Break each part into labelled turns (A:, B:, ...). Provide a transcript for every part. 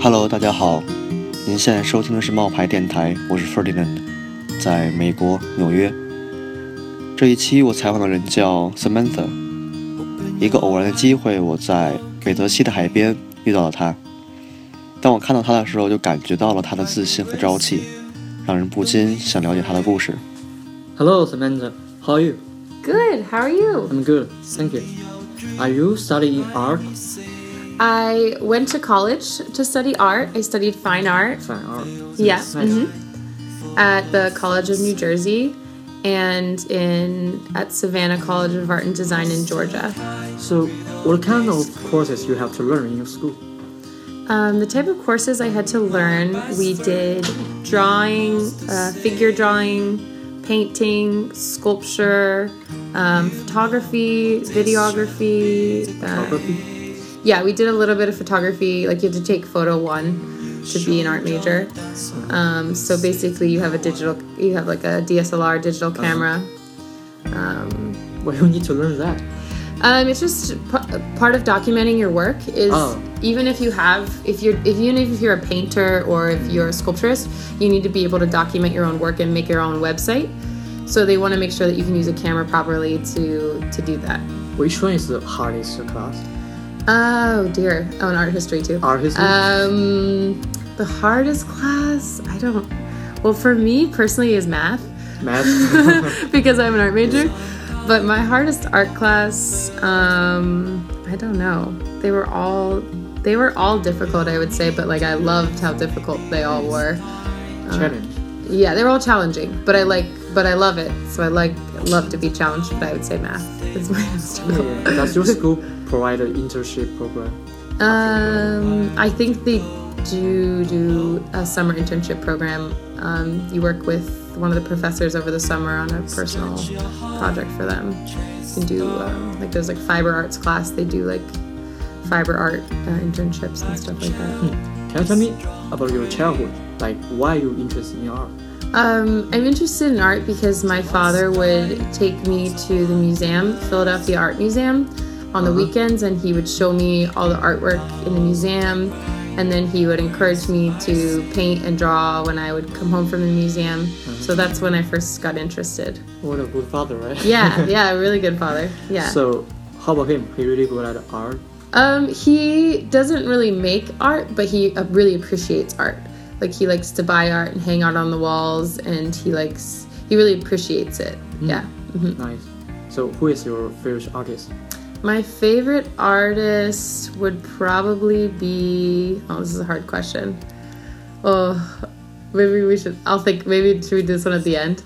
A: Hello，大家好，您现在收听的是冒牌电台，我是 Ferdinand，在美国纽约。这一期我采访的人叫 Samantha，一个偶然的机会，我在北泽西的海边遇到了她。当我看到她的时候，就感觉到了她的自信和朝气，让人不禁想了解她的故事。
B: Hello, Samantha. How are you?
C: Good. How are you?
B: I'm good, thank you. Are you studying art?
C: I went to college to study art. I studied fine art.
B: Fine art.
C: Yeah.
B: Nice.
C: mhm. At the College of New Jersey and in at Savannah College of Art and Design in Georgia.
B: So, what kind of courses you have to learn in your school?
C: Um, the type of courses I had to learn, we did drawing, uh, figure drawing, painting, sculpture, um, photography, videography. Uh,
B: Photography?
C: Yeah, we did a little bit of photography. Like you have to take photo one to be an art major. Um, so basically, you have a digital, you have like a DSLR digital camera.
B: Why you need to learn that?
C: Um, it's just p- part of documenting your work. Is
B: Oh.
C: even if you have, if you're, if even if you're a painter or if you're a sculpturist, you need to be able to document your own work and make your own website. So they want to make sure that you can use a camera properly to to do that.
B: Which one is the hardest class?
C: Oh dear. Oh, and art history too.
B: Art history?
C: Um, the hardest class, I don't. Well, for me personally, is math
B: Math?
C: because I'm an art major. But my hardest art class, um, I don't know. They were all they were all difficult, I would say. But like, I loved how difficult they all were.
B: Challenge.
C: Yeah, they were all challenging, but I like, but I love it. So I like love to be challenged. But I would say math is my most difficult.
B: Yeah. Does your school provide an internship program?
C: Um, I think they do do a summer internship program. Um, you work with one of the professors over the summer on a personal project for them. You can do um, like there's like fiber arts class. They do like fiber art uh, internships and stuff like that.
B: Can you tell me about your childhood? Like, why you interested in art?
C: Um, I'm interested in art because my father would take me to the museum, Philadelphia Art Museum, on the weekends, and he would show me all the artwork in the museum. And then he would encourage me to paint and draw when I would come home from the museum. So that's when I first got interested.
B: What a good father, right?
C: Yeah, yeah, a really good father. Yeah.
B: So, how about him? He really good at art?
C: Um, he doesn't really make art, but he uh, really appreciates art. Like he likes to buy art and hang out on the walls, and he likes he really appreciates it. Yeah. hmm
B: Nice. So, who is your favorite artist?
C: My favorite artist would probably be. Oh, this is a hard question. Oh, maybe we should. I'll think. Maybe should we do this one at the end?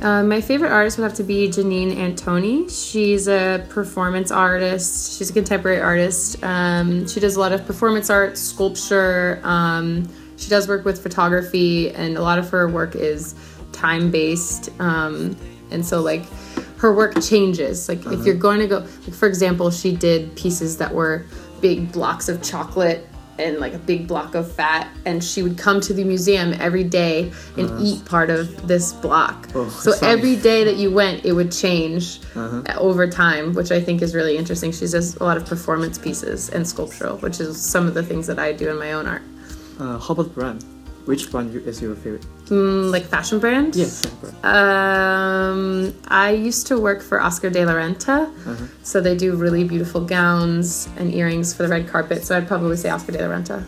C: Uh, my favorite artist would have to be Janine Antoni. She's a performance artist. She's a contemporary artist. Um, she does a lot of performance art, sculpture. Um, she does work with photography, and a lot of her work is time based. Um, and so, like, her work changes. Like, if uh-huh. you're going to go, like, for example, she did pieces that were big blocks of chocolate and like a big block of fat and she would come to the museum every day and uh-huh. eat part of this block.
B: Oh,
C: so
B: sounds-
C: every day that you went it would change uh-huh. over time which i think is really interesting. She does a lot of performance pieces and sculptural which is some of the things that i do in my own art
B: Uh, how about brand? Which brand is your favorite?
C: mm, like fashion brand
B: Yes, brand.
C: Um, I used to work for Oscar de la Renta, so they do really beautiful gowns and earrings for the red carpet. So I'd probably say Oscar de la Renta.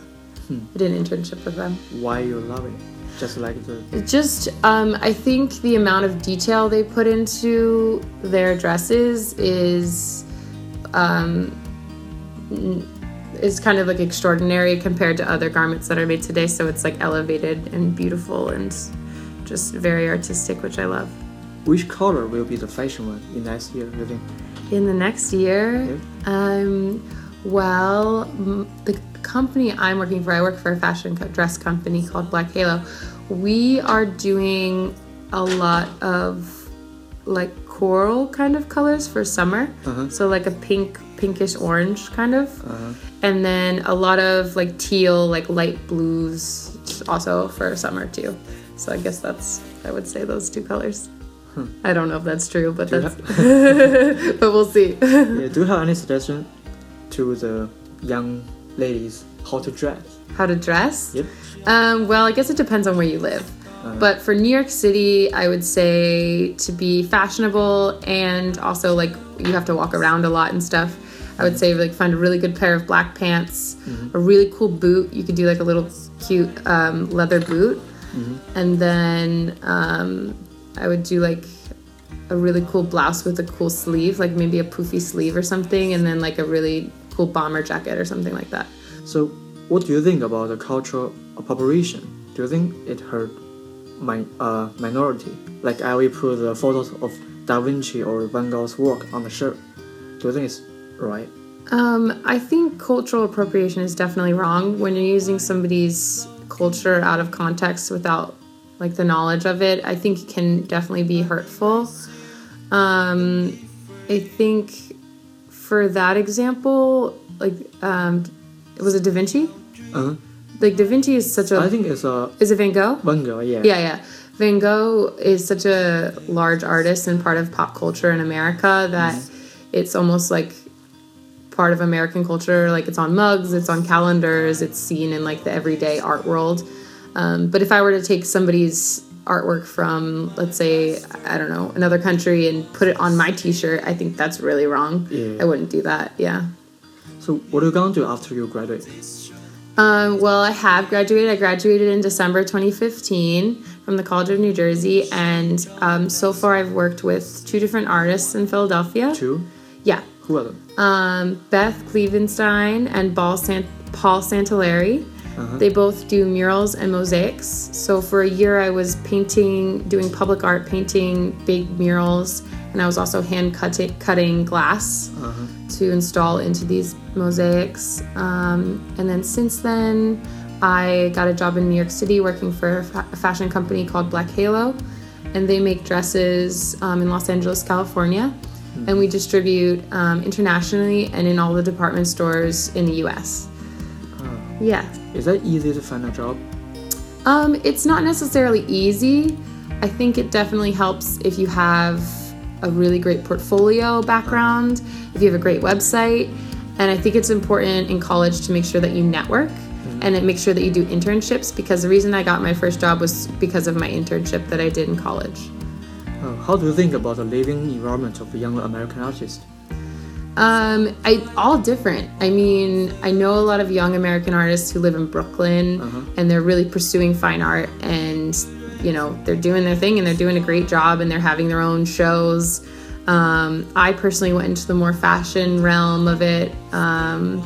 C: I did an internship with them.
B: Why you love it? Just like the
C: Just, um, I think the amount of detail they put into their dresses is, um, is kind of like extraordinary compared to other garments that are made today. So it's like elevated and beautiful and just very artistic, which I love.
B: which color will be the fashion one in next year? You think?
C: In the next year, um, well, m- the company I'm working for, I work for a fashion dress company called Black Halo. We are doing a lot of like coral kind of colors for summer. Uh-huh. So like a pink, pinkish orange kind of, uh-huh. and then a lot of like teal, like light blues, also for summer too. So I guess that's I would say those two colors. Hmm. I don't know if that's true, but
B: Do
C: that's but we'll see.
B: yeah, do you have any suggestion to the young ladies how to dress.
C: How to dress?
B: Yep.
C: Um, well, I guess it depends on where you live. But for New York City, I would say to be fashionable and also like you have to walk around a lot and stuff. I would say like find a really good pair of black pants, a really cool boot. You could do like a little cute um, leather boot, and then um, I would do like a really cool blouse with a cool sleeve, like maybe a poofy sleeve or something, and then like a really cool bomber jacket or something like that.
B: So, what do you think about the cultural appropriation? Do you think it hurt my uh, minority? Like I will put the photos of Da Vinci or Van Gogh's work on the shirt. Do you think it's right?
C: Um, I think cultural appropriation is definitely wrong when you're using somebody's culture out of context without like the knowledge of it. I think it can definitely be hurtful. Um, I think for that example, like um, was it Da Vinci?
B: Uh-huh.
C: Like Da Vinci is such a
B: I think it's a
C: is it Van Gogh?
B: Van Gogh. Yeah.
C: Yeah, yeah. Van Gogh is such a large artist and part of pop culture in America that it's almost like part of American culture. Like it's on mugs, it's on calendars, it's seen in like the everyday art world. Um, but if I were to take somebody's artwork from, let's say, I don't know, another country and put it on my T-shirt, I think that's really wrong.
B: Yeah.
C: I wouldn't do that. Yeah.
B: So what are you gonna do after you graduate?
C: Um, well, I have graduated. I graduated in December 2015 from the College of New Jersey, and um, so far I've worked with two different artists in Philadelphia.
B: Two?
C: Yeah,
B: Who are them?
C: um, Beth Clevenstine and Paul, Sant- Paul Santoleri. They both do murals and mosaics. So for a year, I was painting, doing public art, painting big murals, and I was also hand cutting, cutting glass to install into these mosaics. Um, and then since then, I got a job in New York City working for a, fa- a fashion company called Black Halo, and they make dresses um, in Los Angeles, California. And we distribute um, internationally and in all the department stores in the US. Yeah.
B: Is that easy to find a job?
C: Um, it's not necessarily easy. I think it definitely helps if you have a really great portfolio background, if you have a great website. And I think it's important in college to make sure that you network and it make sure that you do internships because the reason I got my first job was because of my internship that I did in college.
B: Uh, how do you think about the living environment of young American artists?
C: Um, I all different. I mean, I know a lot of young American artists who live in Brooklyn and they're really pursuing fine art and you know, they're doing their thing and they're doing a great job and they're having their own shows. Um, I personally went into the more fashion realm of it. Um,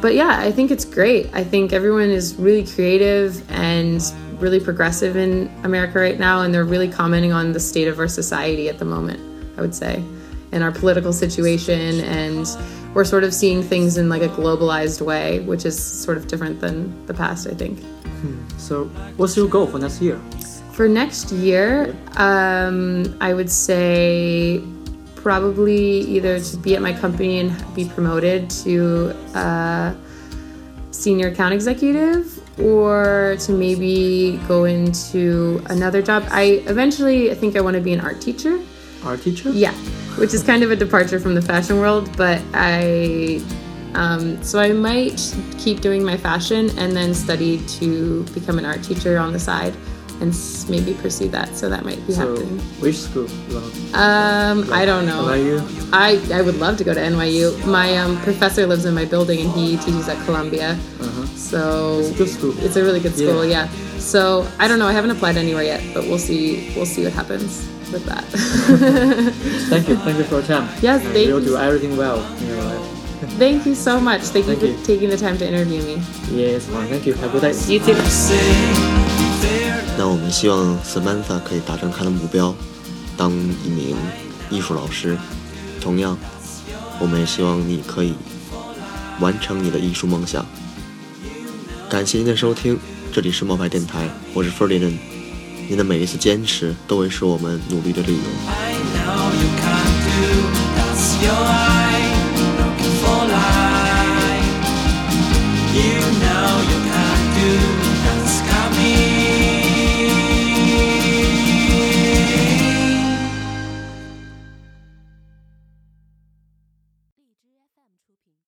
C: but yeah, I think it's great. I think everyone is really creative and really progressive in America right now, and they're really commenting on the state of our society at the moment, I would say, and our political situation. And we're sort of seeing things in like a globalized way, which is sort of different than the past, I think.
B: So, what's your goal for next year?
C: For next year, um, I would say probably either to be at my company and be promoted to uh, senior account executive or to maybe go into another job. I eventually, I think I want to be an art teacher.
B: Art teacher?
C: Yeah, which is kind of a departure from the fashion world, but I. Um, so I might keep doing my fashion and then study to become an art teacher on the side and maybe pursue that. So that might be
B: So,
C: happening.
B: which school? you want?
C: Um, I don't know.
B: NYU?
C: I, I would love to go to NYU. My um, professor lives in my building and he teaches at Columbia. So
B: It's a good school.
C: it's a really good school, yeah. So I don't know. I haven't applied anywhere yet, but we'll see. We'll see what happens with that.
B: Thank you. Thank you for your time.
C: Yes, thank
B: You'll do everything well in your life.
C: Thank you so much. Thank,
B: Thank
C: you
B: you.
C: for taking the time to interview me.
B: Yes, well, thank you. Have a good day.
C: You too.
A: 我们希望 Samantha 可以达成她的目标，当一名艺术老师。同样，我们也希望你可以完成你的艺术梦想。感谢您的收听，这里是冒牌电台，我是 Ferdinand。您的每一次坚持都会是我们努力的理由。